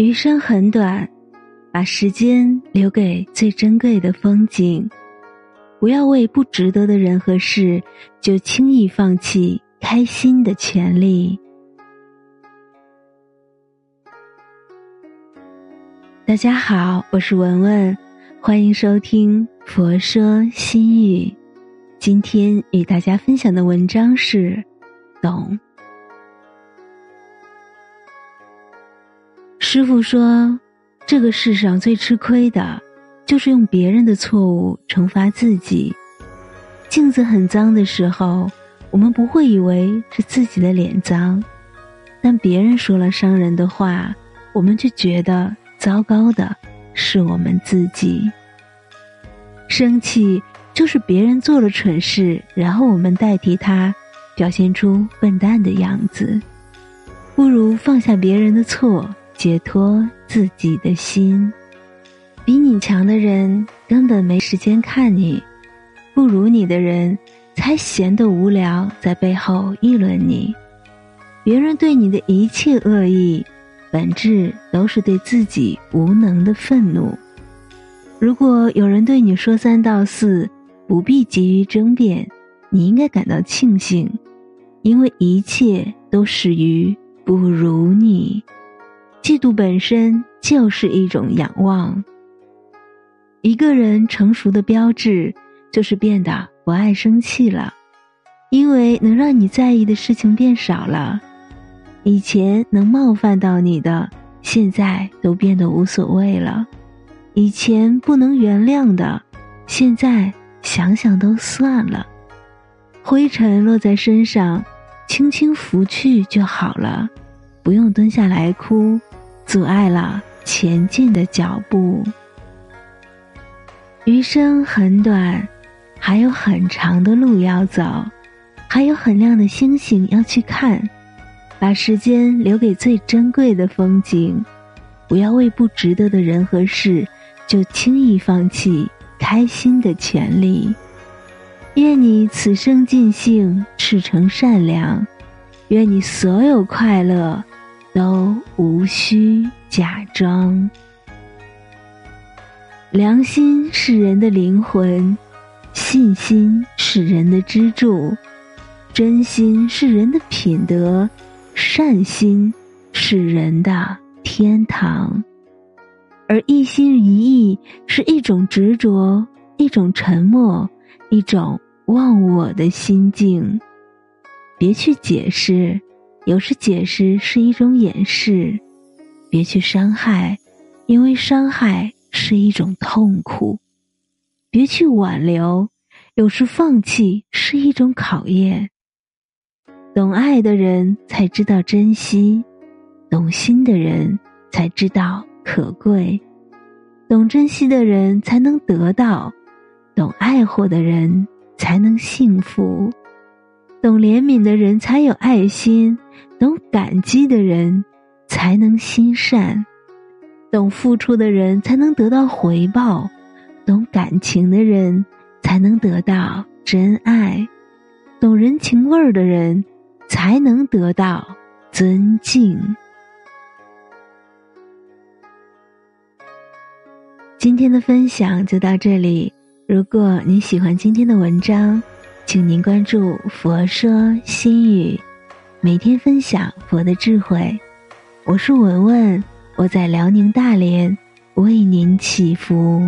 余生很短，把时间留给最珍贵的风景。不要为不值得的人和事，就轻易放弃开心的权利。大家好，我是文文，欢迎收听《佛说心语》。今天与大家分享的文章是《懂》。师傅说，这个世上最吃亏的，就是用别人的错误惩罚自己。镜子很脏的时候，我们不会以为是自己的脸脏；但别人说了伤人的话，我们就觉得糟糕的是我们自己。生气就是别人做了蠢事，然后我们代替他，表现出笨蛋的样子。不如放下别人的错。解脱自己的心，比你强的人根本没时间看你，不如你的人才闲得无聊，在背后议论你。别人对你的一切恶意，本质都是对自己无能的愤怒。如果有人对你说三道四，不必急于争辩，你应该感到庆幸，因为一切都始于不如你。嫉妒本身就是一种仰望。一个人成熟的标志，就是变得不爱生气了，因为能让你在意的事情变少了。以前能冒犯到你的，现在都变得无所谓了；以前不能原谅的，现在想想都算了。灰尘落在身上，轻轻拂去就好了，不用蹲下来哭。阻碍了前进的脚步。余生很短，还有很长的路要走，还有很亮的星星要去看。把时间留给最珍贵的风景，不要为不值得的人和事，就轻易放弃开心的权利。愿你此生尽兴，赤诚善良。愿你所有快乐。都无需假装。良心是人的灵魂，信心是人的支柱，真心是人的品德，善心是人的天堂。而一心一意是一种执着，一种沉默，一种忘我的心境。别去解释。有时解释是一种掩饰，别去伤害，因为伤害是一种痛苦；别去挽留，有时放弃是一种考验。懂爱的人才知道珍惜，懂心的人才知道可贵，懂珍惜的人才能得到，懂爱护的人才能幸福。懂怜悯的人才有爱心，懂感激的人才能心善，懂付出的人才能得到回报，懂感情的人才能得到真爱，懂人情味儿的人才能得到尊敬。今天的分享就到这里，如果你喜欢今天的文章。请您关注“佛说心语”，每天分享佛的智慧。我是文文，我在辽宁大连为您祈福。